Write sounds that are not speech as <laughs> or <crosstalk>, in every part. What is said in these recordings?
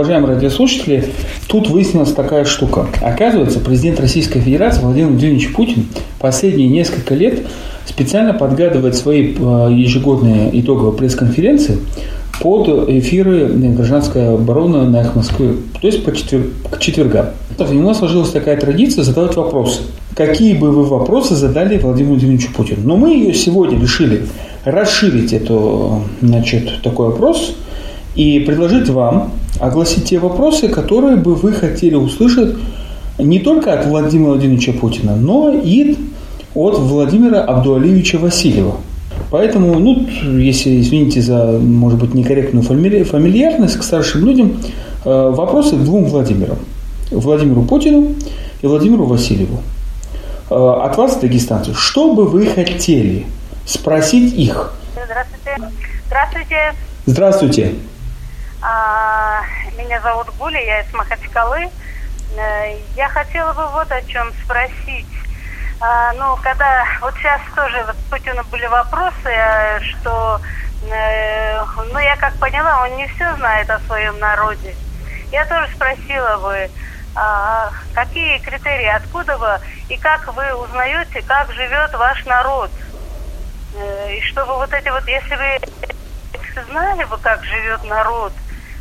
уважаемые радиослушатели, тут выяснилась такая штука. Оказывается, президент Российской Федерации Владимир Владимирович Путин последние несколько лет специально подгадывает свои э, ежегодные итоговые пресс-конференции под эфиры гражданской обороны на их Москвы, то есть по четвер... к четвергам. У него сложилась такая традиция задавать вопросы. Какие бы вы вопросы задали Владимиру Владимировичу Путину? Но мы ее сегодня решили расширить эту, значит, такой вопрос и предложить вам огласить те вопросы, которые бы вы хотели услышать не только от Владимира Владимировича Путина, но и от Владимира Абдуалиевича Васильева. Поэтому, ну, если, извините за, может быть, некорректную фамильярность к старшим людям, э, вопросы к двум Владимирам. Владимиру Путину и Владимиру Васильеву. Э, от вас, дагестанцы, что бы вы хотели спросить их? Здравствуйте. Здравствуйте. Здравствуйте. А, меня зовут Гуля, я из Махачкалы. Э, я хотела бы вот о чем спросить. А, ну, когда вот сейчас тоже вот Путину были вопросы, э, что, э, ну, я как поняла, он не все знает о своем народе. Я тоже спросила бы, а, какие критерии, откуда вы и как вы узнаете, как живет ваш народ. Э, и чтобы вот эти вот, если вы знали бы, как живет народ,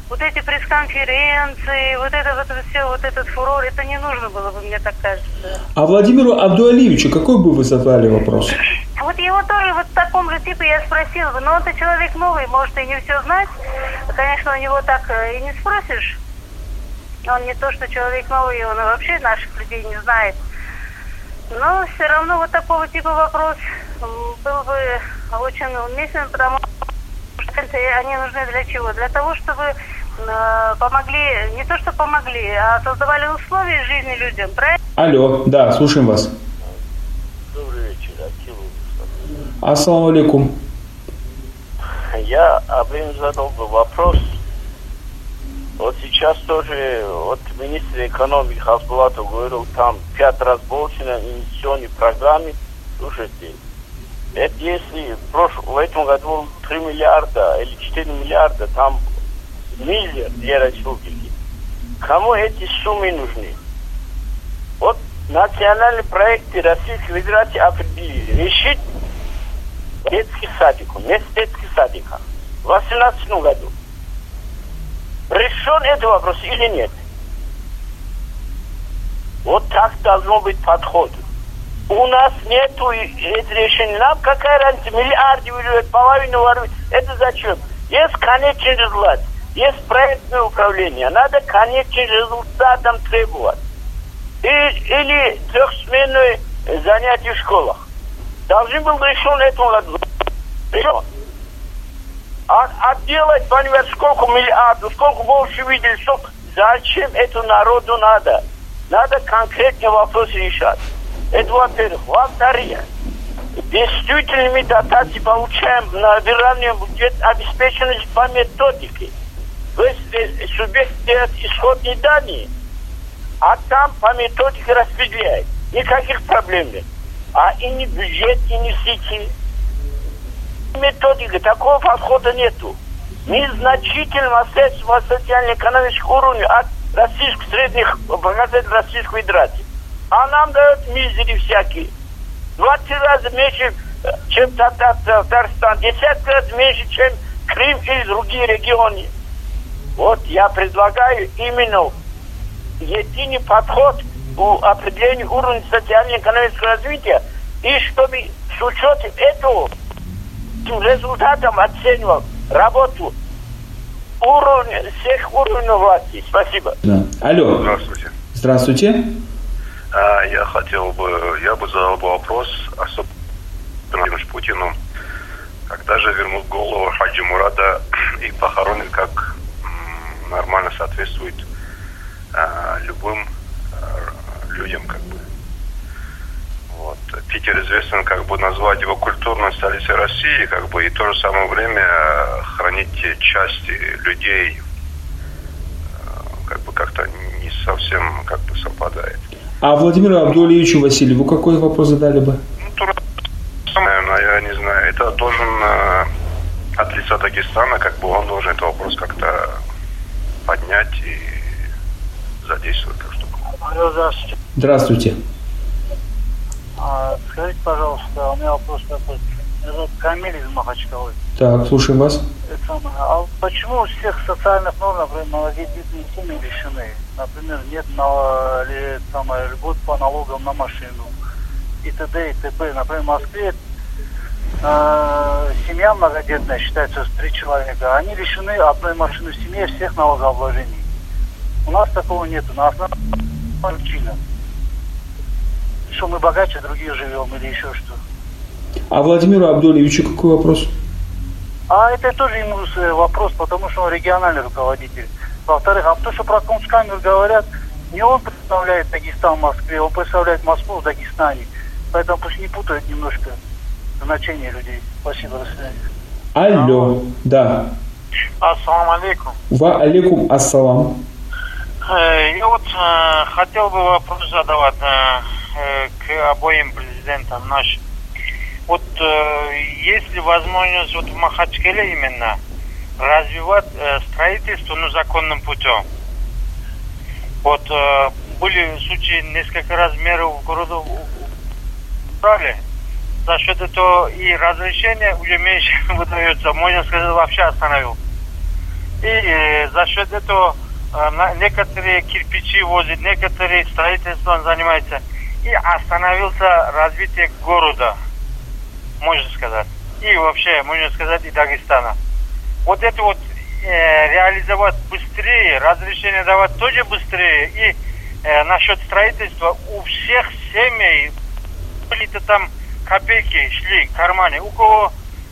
вот эти пресс-конференции, вот это вот все, вот этот фурор, это не нужно было бы, мне так кажется. А Владимиру Абдуалиевичу какой бы вы задали вопрос? Вот его тоже вот в таком же типе я спросила бы, но он-то человек новый, может и не все знать. Конечно, у него так э, и не спросишь. Он не то, что человек новый, он вообще наших людей не знает. Но все равно вот такого типа вопрос был бы очень уместен, потому что они нужны для чего? Для того, чтобы помогли, не то что помогли, а создавали условия жизни людям, правильно? Алло, да, слушаем вас. Добрый вечер, Акил. Ассаламу алейкум. Я Абрин задал бы вопрос. Вот сейчас тоже, вот министр экономики Хасбулатов говорил, там пять раз больше на инвестиционной программе. Слушайте, это если в, прошлом, в этом году 3 миллиарда или 4 миллиарда, там миллион для республики. Кому эти суммы нужны? Вот национальные проекты Российской Федерации определили. Решить детский садик, вместо детских садика в 2018 году. Решен этот вопрос или нет? Вот так должно быть подход. У нас нету решения. Нам какая разница, миллиарды выливают, половину воруют. Это зачем? Есть конечный результат. Есть проектное управление. Надо конечный результатом требовать. И, или трехсменные занятия в школах. Должен был решен этому году. Решен. А, а делать, понимаешь, сколько миллиардов, сколько больше видели, сколько... Зачем это народу надо? Надо конкретные вопросы решать. Это во-первых. Во-вторых, действительными дотации получаем на федеральный бюджет обеспеченность по методике. Субъект делает исходные данные, а там по методике распределяет. Никаких проблем нет. А и не бюджет, и не сети. Методика, такого подхода нету. Незначительного средства социально-экономического уровня от российских средних показателей Российской Федерации. А нам дают мизери всякие. 20 раз меньше, э, чем Татарстан, 10 раз меньше, чем Крым или другие регионы. Вот я предлагаю именно единый подход у определения уровня социально-экономического развития, и чтобы с учетом этого результатом оценивал работу уровня, всех уровней власти. Спасибо. Да. Алло. Здравствуйте. Здравствуйте. А, я хотел бы, я бы задал бы вопрос особенно Путину, когда же вернут голову Хаджи Мурада и похоронят как нормально соответствует э, любым э, людям, как бы. Вот. Питер известен, как бы назвать его культурной столицей России, как бы, и в то же самое время хранить части людей, э, как бы как-то не совсем как бы совпадает. А Владимиру Абдулевичу Васильеву какой вопрос задали бы? Ну, то наверное, я не знаю. Это должен от лица Дагестана, как бы он должен этот вопрос как-то поднять и задействовать как штуку. Алло, здравствуйте. Здравствуйте. А, скажите, пожалуйста, у меня вопрос такой. Меня зовут Камиль из Махачкалы. Так, слушаем вас. Это а почему у всех социальных норм, например, малодетные семьи лишены? Например, нет на, ли, самое, льгот по налогам на машину и т.д. и т.п. Например, в Москве э, семья многодетная считается три человека. Они лишены одной машины в семье всех налогообложений. У нас такого нет. У нас причина. Что мы богаче других живем или еще что. А Владимиру Абдулевичу какой вопрос? А это тоже ему э, вопрос, потому что он региональный руководитель. Во-вторых, а то, что про Кунцкамер говорят, не он представляет Дагестан в Москве, он представляет Москву в Дагестане. Поэтому пусть не путают немножко значение людей. Спасибо, до свидания. Алло, да. Ассаламу алейкум. Ва алейкум ассалам. Э, Я вот э, хотел бы вопрос задавать э, э, к обоим президентам нашим. Вот э, есть ли возможность вот в Махачкале именно развивать э, строительство ну, законным путем? Вот э, были случаи несколько раз меры в городу брали. За счет этого и разрешение уже меньше <laughs> выдается, можно сказать, вообще остановил. И э, за счет этого э, некоторые кирпичи возят, некоторые строительством занимаются. И остановился развитие города, можно сказать. И вообще, можно сказать, и Дагестана. Вот это вот э, реализовать быстрее, разрешение давать тоже быстрее. И э, насчет строительства у всех семей были-то там копейки шли в кармане. У кого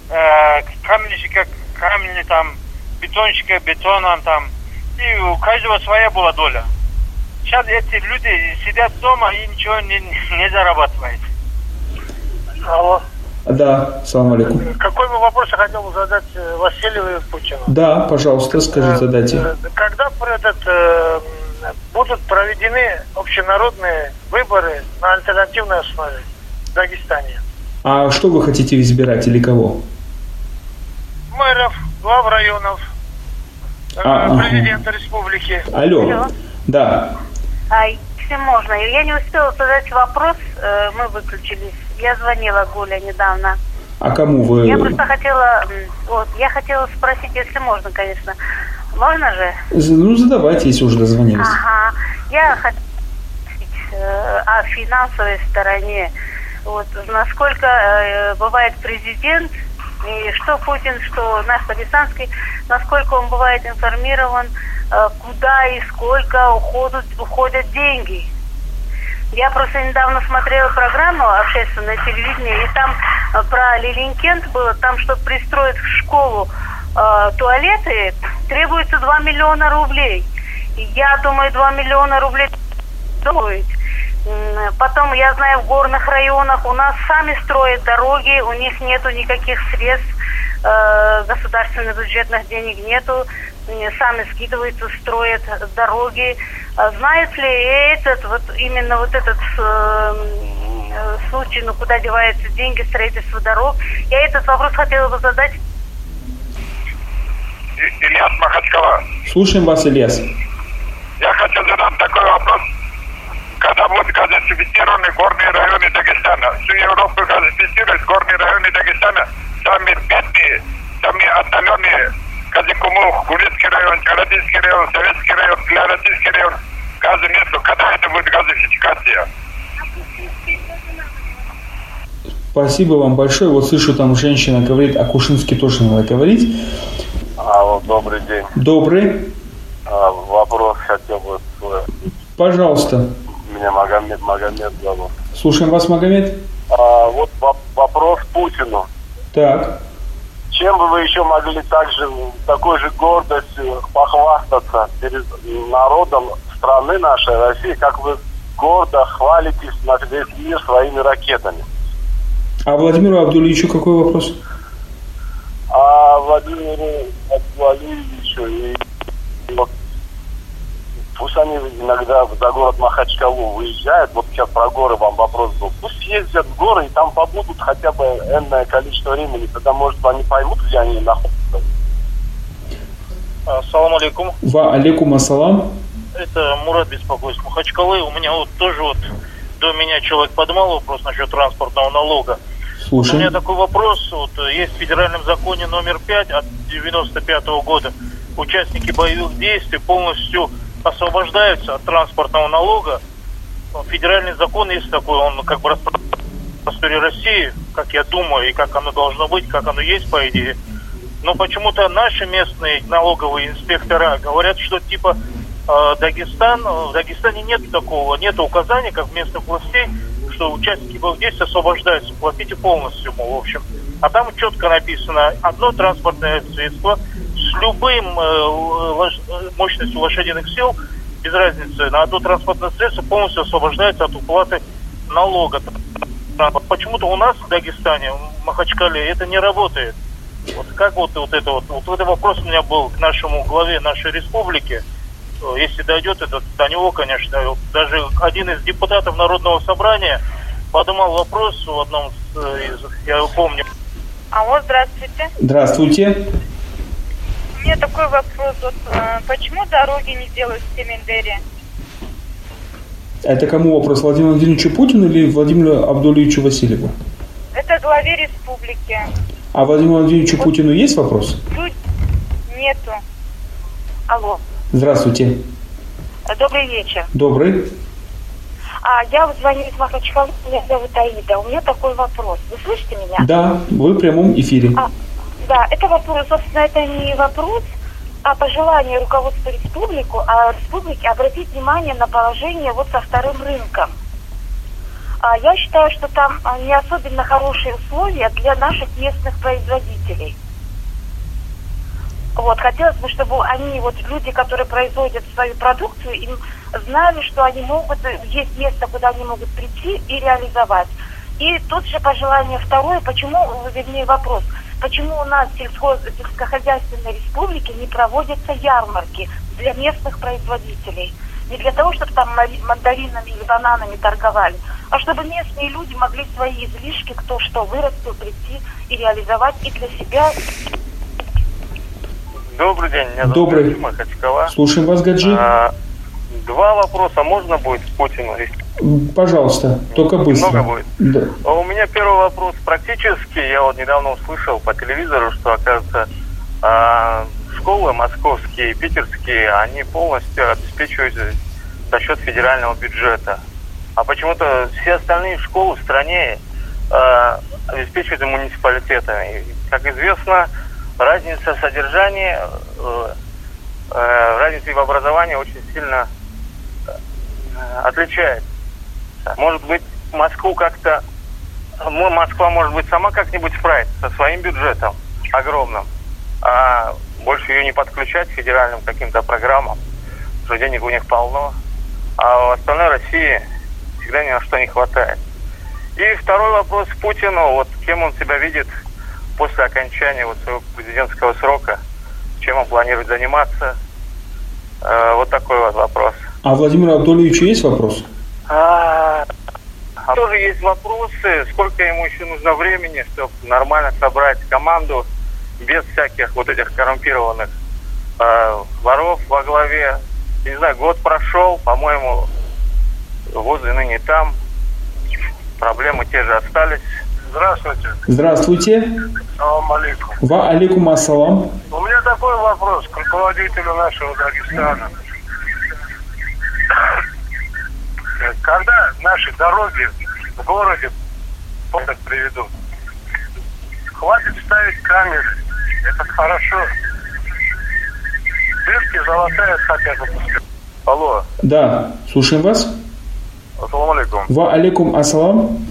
э, каменщика камни там, бетонщика бетоном там. И у каждого своя была доля. Сейчас эти люди сидят дома и ничего не, не зарабатывают. Алло. Да, салам алейкум. Какой бы вопрос я хотел бы задать э, Васильеву и Путину? Да, пожалуйста, скажите, задайте. Э, Когда этот, э, будут проведены общенародные выборы на альтернативной основе в Дагестане? А что вы хотите избирать или кого? Мэров, глав районов, э, А, ага. президента республики. Алло. Алло. Да. А, если можно, я не успела задать вопрос, э, мы выключились. Я звонила Гуля недавно. А кому вы? Я просто хотела, вот, я хотела спросить, если можно, конечно. Можно же? Ну, задавайте, если уже дозвонились. Ага. Я хотела спросить э, о финансовой стороне. Вот, насколько э, бывает президент, и что Путин, что наш Дагестанский, насколько он бывает информирован, э, куда и сколько уходят, уходят деньги. Я просто недавно смотрела программу общественное телевидение, и там э, про Лилинкент было, там, чтобы пристроить в школу э, туалеты, требуется 2 миллиона рублей. И я думаю, 2 миллиона рублей стоит. Потом, я знаю, в горных районах у нас сами строят дороги, у них нету никаких средств, э, государственных бюджетных денег нету, сами скидываются, строят дороги. А Знает ли этот, вот именно вот этот э, случай, ну куда деваются деньги, строительство дорог? Я этот вопрос хотела бы задать Ильяс Махачкала. Слушаем вас, Ильяс. Я хочу задать такой вопрос. Когда будут газифицированы горные районы Дагестана, всю Европу газифицируют горные районы Дагестана, самые бедные, самые отдаленные, Казикумух, Гулецкий район, Каратинский район, Советский район, Кляротинский район, газа нету. Когда это будет газификация? Спасибо вам большое. Вот слышу, там женщина говорит, о Кушинске тоже надо говорить. Алло, добрый день. Добрый. А, вопрос хотел бы свой. Пожалуйста. Меня Магомед, Магомед зовут. Слушаем вас, Магомед. А, вот воп- вопрос Путину. Так. Чем бы вы еще могли также такой же гордостью похвастаться перед народом страны нашей, России, как вы гордо хвалитесь на весь мир своими ракетами? А Владимиру Абдулевичу какой вопрос? А Владимиру Владимировичу и, пусть они иногда за город Махачкалу выезжают, вот сейчас про горы вам вопрос был, пусть ездят в горы и там побудут хотя бы энное количество времени, тогда, может, они поймут, где они находятся. Ассаламу алейкум. Ва алейкум ассалам. Это Мурат беспокоит Махачкалы. У меня вот тоже вот до меня человек поднимал вопрос насчет транспортного налога. У меня такой вопрос. Вот э, есть в федеральном законе номер 5 от 95 года. Участники боевых действий полностью освобождаются от транспортного налога. Ну, Федеральный закон есть такой, он как бы распространен в России, как я думаю, и как оно должно быть, как оно есть, по идее. Но почему-то наши местные налоговые инспектора говорят, что типа э, Дагестан, э, в Дагестане нет такого, нет указания, как местных властей, что участники действий освобождаются, платите полностью, мол, в общем. А там четко написано, одно транспортное средство любым э, мощностью лошадиных сил, без разницы, на одно транспортное средство полностью освобождается от уплаты налога. Почему-то у нас в Дагестане, в Махачкале, это не работает. Вот как вот, вот это вот, вот этот вопрос у меня был к нашему главе нашей республики. Э, Если дойдет это до него, конечно, даже один из депутатов Народного собрания поднимал вопрос в одном из, э, из- я его помню, Алло, здравствуйте. Здравствуйте. Меня такой вопрос. Вот, э, почему дороги не делают в Семендере? Это кому вопрос? Владимиру Владимировичу Путину или Владимиру Абдулевичу Васильеву? Это главе республики. А Владимиру Владимировичу Путину есть вопрос? Нету. Алло. Здравствуйте. Добрый вечер. Добрый. А, я вот звоню из Махачкалы, меня зовут Аида. У меня такой вопрос. Вы слышите меня? Да, вы в прямом эфире. А, да, это вопрос, собственно, это не вопрос, а пожелание руководства республику, а республики обратить внимание на положение вот со вторым рынком. А, я считаю, что там а, не особенно хорошие условия для наших местных производителей. Вот, хотелось бы, чтобы они, вот люди, которые производят свою продукцию, им знали, что они могут, есть место, куда они могут прийти и реализовать. И тут же пожелание второе, почему, вернее вопрос, почему у нас в сельскохозяйственной республике не проводятся ярмарки для местных производителей? Не для того, чтобы там мандаринами или бананами торговали, а чтобы местные люди могли свои излишки, кто что вырастил, прийти и реализовать и для себя, Добрый день, меня зовут Добрый. Гаджи Махачкала. Слушаем вас, Гаджи. А, два вопроса можно будет Путину? Пожалуйста, только быстро. Много будет. Да. А У меня первый вопрос практически. Я вот недавно услышал по телевизору, что, оказывается, а, школы московские, питерские, они полностью обеспечиваются за счет федерального бюджета. А почему-то все остальные школы в стране а, обеспечиваются муниципалитетами. И, как известно, разница в содержании, э, э, разница в образовании очень сильно э, отличается. Может быть, Москву как-то... Москва, может быть, сама как-нибудь справится со своим бюджетом огромным, а больше ее не подключать к федеральным каким-то программам, что денег у них полно, а в остальной России всегда ни на что не хватает. И второй вопрос Путину, вот кем он себя видит после окончания вот своего президентского срока, чем он планирует заниматься. Э, вот такой вот вопрос. А Владимиру Абдулевичу есть вопрос? А, а тоже есть вопросы, сколько ему еще нужно времени, чтобы нормально собрать команду без всяких вот этих коррумпированных э, воров во главе. Не знаю, год прошел, по-моему, возле ныне там. Проблемы те же остались. Здравствуйте. Здравствуйте. Салам алейкум. Ва алейкум ассалам. У меня такой вопрос к руководителю нашего Дагестана. Когда наши дороги в городе порядок приведут? Хватит ставить камеры. Это хорошо. Дырки золотая хотя бы. Алло, Да, слушаем вас. ассаламу алейкум. Ва алейкум ассалам.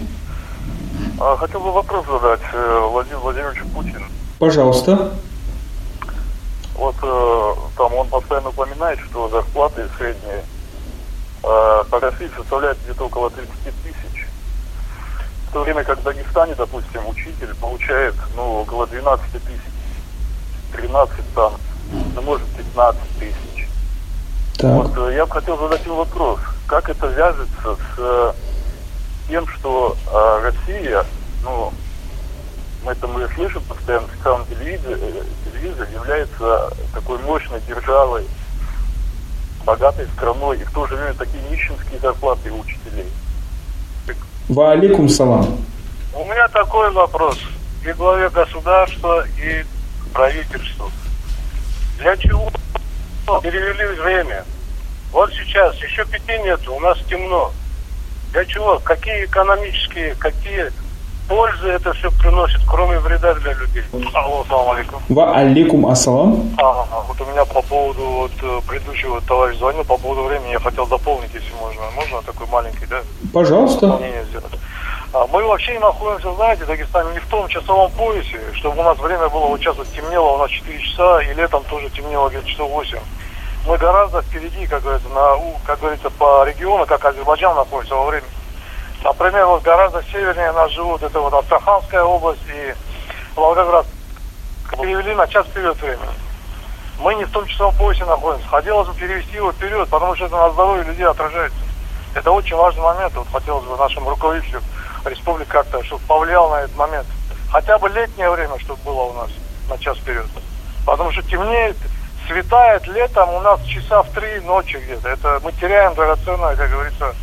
А, хотел бы вопрос задать э, Владимиру Владимировичу Путину. Пожалуйста. Вот э, там он постоянно упоминает, что зарплаты средние по России составляют где-то около 30 тысяч. В то время как в Дагестане, допустим, учитель получает ну, около 12 тысяч, 13 там, ну, может 15 тысяч. Так. Вот э, я бы хотел задать ему вопрос, как это вяжется с э, тем, что э, Россия, ну, это мы слышим постоянно, специальный телевизор, э, телевизор является такой мощной державой, богатой страной, и в то же время такие нищенские зарплаты у учителей. Ва алейкум салам. У меня такой вопрос и главе государства, и правительству. Для чего перевели время? Вот сейчас еще пяти нет, у нас темно. Для чего? Какие экономические, какие пользы это все приносит, кроме вреда для людей? Алло, салам алейкум. Ва алейкум ассалам. А, вот у меня по поводу вот э, предыдущего товарища звонил, по поводу времени я хотел дополнить, если можно. Можно такой маленький, да? Пожалуйста. дополнение сделать. А, Мы вообще находимся, знаете, в Дагестане не в том часовом поясе, чтобы у нас время было, вот сейчас вот темнело у нас 4 часа, и летом тоже темнело где-то часов 8. Мы гораздо впереди, как говорится, на, как говорится, по региону, как Азербайджан находится во время. Например, вот гораздо севернее нас живут, это вот Астраханская область и Волгоград. Перевели на час вперед времени. Мы не в том часовом поясе находимся. Хотелось бы перевести его вперед, потому что это на здоровье людей отражается. Это очень важный момент. Вот хотелось бы нашему руководителю республики как-то, чтобы повлиял на этот момент. Хотя бы летнее время, чтобы было у нас на час вперед. Потому что темнеет, светает летом у нас часа в три ночи где-то. Это мы теряем драгоценное, как говорится,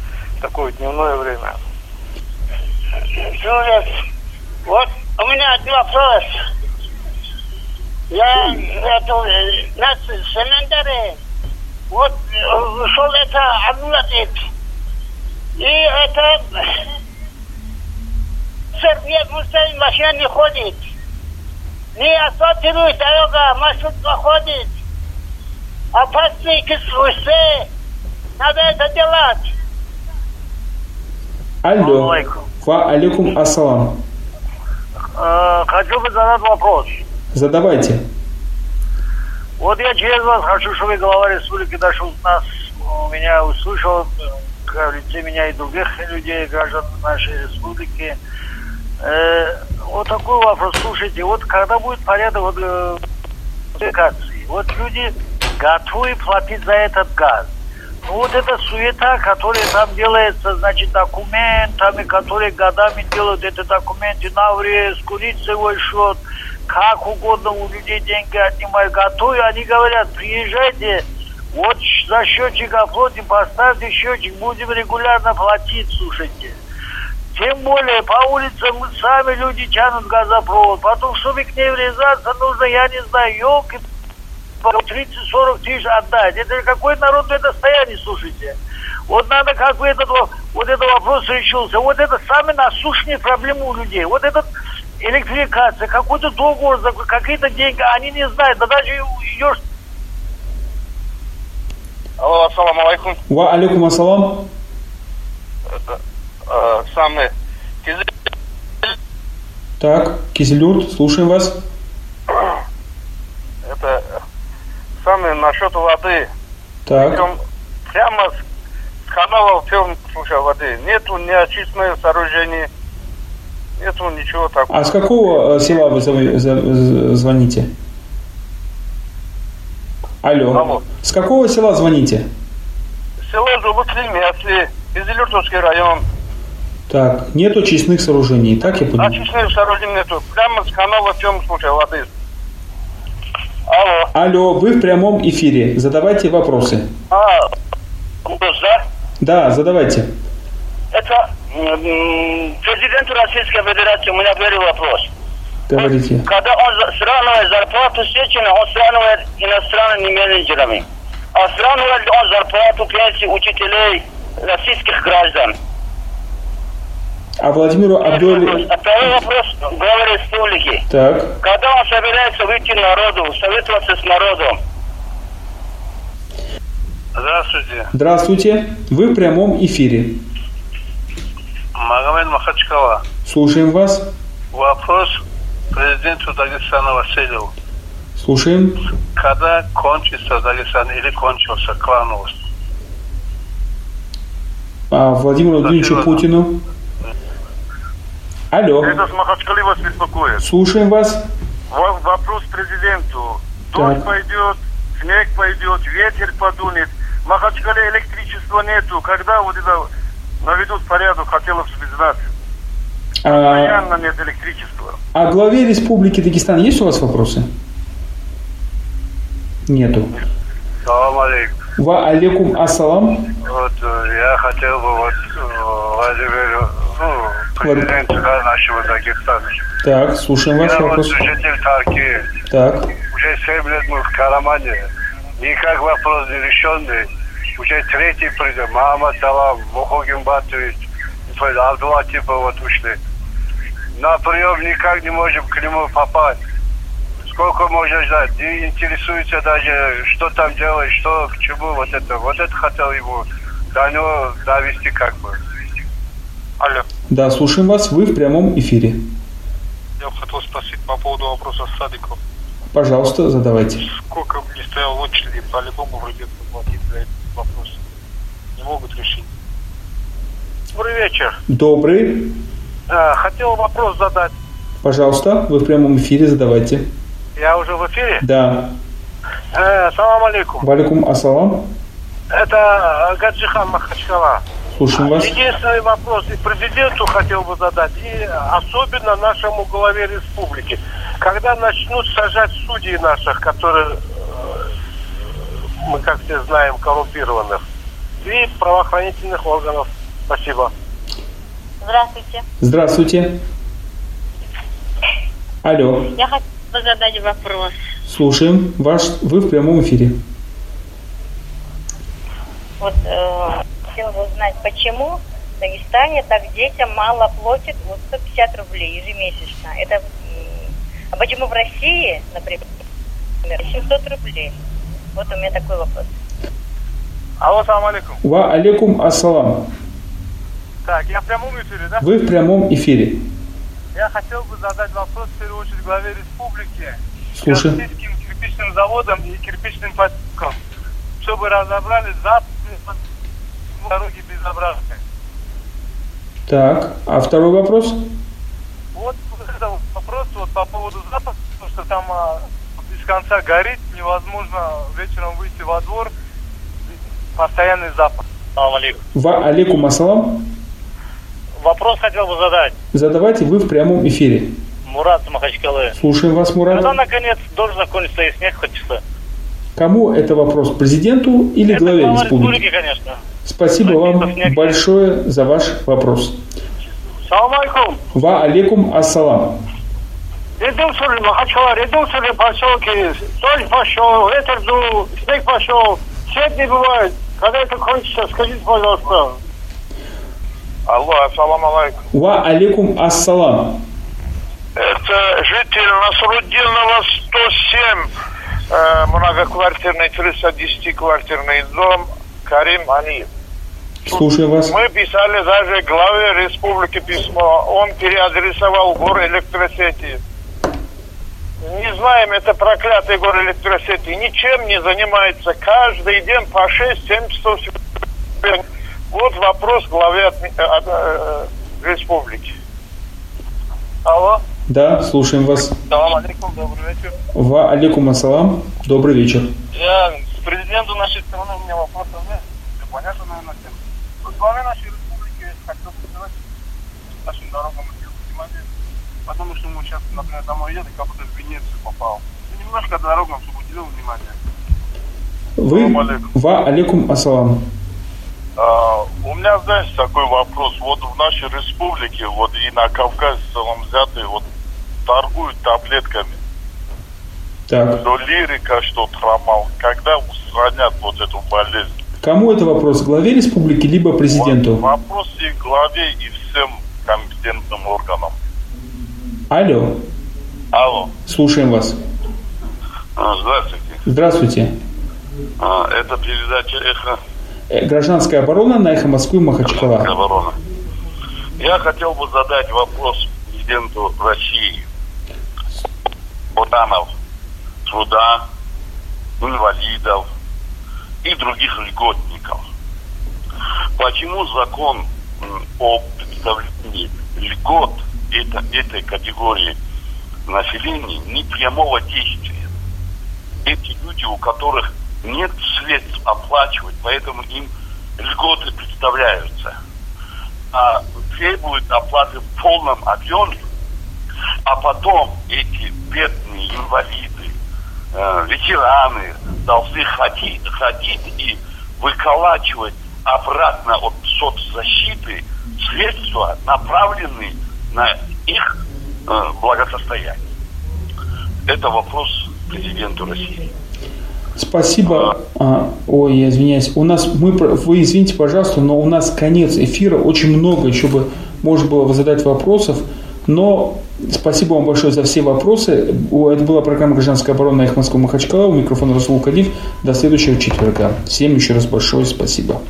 такое дневное время. Жулик, вот у меня один вопрос. Я это, э, нас в Семендаре, вот э, шел это Абдулатик. И это Сергей Мустаин машина не ходит. Не асфальтирует дорога, маршрутка ходит. Опасные кислусы. Надо это делать. Алло. Ва алейкум ассалам. Э, Хочу бы задать вопрос. Задавайте. Вот я через вас хочу, чтобы глава республики дошел нас, меня услышал, э, в лице меня и других людей, граждан нашей республики. Э, вот такой вопрос. Слушайте, вот когда будет порядок вот, э, вот люди готовы платить за этот газ. Ну вот эта суета, которая там делается, значит, документами, которые годами делают эти документы на врез, курицевой счет, как угодно у людей деньги отнимают, готовы, они говорят, приезжайте, вот за счетчик оплатим, поставьте счетчик, будем регулярно платить, слушайте. Тем более по улицам сами люди тянут газопровод. Потом, чтобы к ней врезаться, нужно, я не знаю, елки 30-40 тысяч отдать. Это какое народное достояние, слушайте. Вот надо, как бы этот, во- вот этот вопрос решился. Вот это самые насущные проблемы у людей. Вот этот электрификация, какой-то договор, какие-то деньги, они не знают. Да даже идешь... Алло, ассаламу алейкум. Ва алейкум ассалам. Это, э, самый Так, Кизилюрт, слушаем вас. это самый насчет воды. Так, Причем прямо с с канала в чем слушай, воды. Нету ни очистных сооружений, нету ничего такого. а с какого э, села вы звоните? Алло. Алло. С какого села звоните? Село Зубусли, Мясли, Изелюртовский район. Так, нет очистных сооружений, так я понимаю? Очистных сооружений нету. Прямо с канала в чем слушай, воды. Алло. Алло, вы в прямом эфире. Задавайте вопросы. А, да? Да, задавайте. Это м, президенту Российской Федерации у меня первый вопрос. Говорите. Когда он сравнивает зарплату Сечина, он сравнивает иностранными менеджерами. А сравнивает ли он зарплату пенсии учителей российских граждан? А Владимиру Абдуали... А Второй вопрос главы республики. Так, Когда он собирается выйти народу, советоваться с народом? Здравствуйте. здравствуйте. Вы в прямом эфире. Магомед Махачкала. Слушаем вас. Вопрос президенту Дагестана Васильеву. Слушаем. Когда кончится Дагестан или кончился клановость? А Владимиру Владимировичу. Путину. Алло, с Махачкалы вас беспокоит. слушаем вас. Во- Вопрос президенту. Так. Дождь пойдет, снег пойдет, ветер подунет. В Махачкале электричества нету. Когда вот это наведут порядок, хотелось бы знать. А, Постоянно нет электричества. а главе Республики Дагестан есть у вас вопросы? Нету. Салам алейкум. Ва алейкум ассалам. Вот э, я хотел бы вот э, Владимиру, ну, нашего Дагестана. Так, слушаем Я вот вопрос. житель Тарки. Так, Уже 7 лет мы в Карамане. Никак вопрос не решенный. Уже третий президент. Мама Салам, Мухогин Батович, Абдулла типа вот ушли. На прием никак не можем к нему попасть. Сколько можно ждать? Не интересуется даже, что там делать, что к чему, вот это. Вот это хотел ему до него довести как бы. Алло. да, слушаем вас. Вы в прямом эфире. Я бы хотел спросить по поводу вопроса с садиком. Пожалуйста, задавайте. Сколько бы ни стоял в очереди, по-любому придется платить за этот вопрос. Не могут решить. Добрый вечер. Добрый. Э, Хотел вопрос задать. Пожалуйста, вы в прямом эфире, задавайте. Я уже в эфире? Да. Э, салам алейкум. Валикум ассалам. Это Гаджихан Махачкала. Слушаем вас. Единственный вопрос и президенту хотел бы задать, и особенно нашему главе республики. Когда начнут сажать судей наших, которые, э, мы как все знаем, коррумпированных, и правоохранительных органов. Спасибо. Здравствуйте. Здравствуйте. Алло, Я хотела бы задать вопрос. слушаем. Ваш, вы в прямом эфире. Вот э, хотела бы узнать, почему в Дагестане так детям мало платят вот 150 рублей ежемесячно. Это, а почему в России, например, 700 рублей? Вот у меня такой вопрос. Алло, салам алейкум. Ва алейкум ассалам. Так, я в прямом эфире, да? Вы в прямом эфире. Я хотел бы задать вопрос в первую очередь главе республики. Слушаю. Российским кирпичным заводом и кирпичным поселком, чтобы разобрались за дороги безобразные. Так, а второй вопрос? Вот это вот вопрос вот по поводу запаха, потому что там а, без конца горит, невозможно вечером выйти во двор, постоянный запах. Салам алейкум. Ва алейкум ассалам. Вопрос хотел бы задать. Задавайте, вы в прямом эфире. Мурат Махачкалы. Слушаем вас, Мурат. Когда наконец должен закончиться и снег хоть? Кому это вопрос? Президенту или Это главе республики? республики, конечно. Спасибо вам большое за ваш вопрос. Салам алейкум. Ва алейкум ассалам. Редукторы, Махачкала, редукторы поселки, дождь пошел, ветер дул, снег пошел, свет не бывает. Когда это кончится, скажите, пожалуйста. Алло, ассаламу алейкум. Ва алейкум ассалам. Это житель Насруддинова 107, э, многоквартирный, 310-квартирный дом, Карим Алиев. Слушаю вас. Мы писали даже главе республики письмо. Он переадресовал гор электросети. Не знаем, это проклятый гор электросети. Ничем не занимается. Каждый день по 6-7 часов. Вот вопрос главе от- от- э, республики. Алло. Да, слушаем вас. Салам алейкум, добрый вечер. Ва алейкум ассалам. Добрый вечер. Я президенту нашей страны, у меня вопросов нет. Все понятно, наверное, всем. Вот главе нашей республики хотел сказать нашим дорогам внимание, потому что мы сейчас, например, домой едем, как будто в Венецию попал. Ну, немножко дорогам, чтобы уделил внимание. Вы? Ва алейкум ассалам. А, у меня, знаешь, такой вопрос. Вот в нашей республике, вот и на Кавказе в целом взятые, вот торгуют таблетками. Так. Что лирика, что трамал. Когда устранят вот эту болезнь? Кому это вопрос? Главе республики, либо президенту? Вопрос и главе, и всем компетентным органам. Алло, Алло. слушаем вас. А, Здравствуйте. Здравствуйте. А, Это передача «Эхо Э, Гражданская оборона на эхо Москвы Махачкала. обороны». Я хотел бы задать вопрос президенту России. Буданов, труда, инвалидов и других льготников. Почему закон о представлении льгот это, этой категории населения не прямого действия? Эти люди, у которых нет средств оплачивать, поэтому им льготы представляются. А требует оплаты в полном объеме, а потом эти бедные инвалиды, э, ветераны должны ходить, ходить и выколачивать обратно от соцзащиты средства, направленные на их э, благосостояние. Это вопрос президенту России. Спасибо. А, ой, я извиняюсь. У нас мы, вы извините, пожалуйста, но у нас конец эфира. Очень много еще бы можно было задать вопросов. Но спасибо вам большое за все вопросы. Это была программа «Гражданская оборона» на Москву Махачкала. У микрофона Расул Кадив. До следующего четверга. Всем еще раз большое спасибо.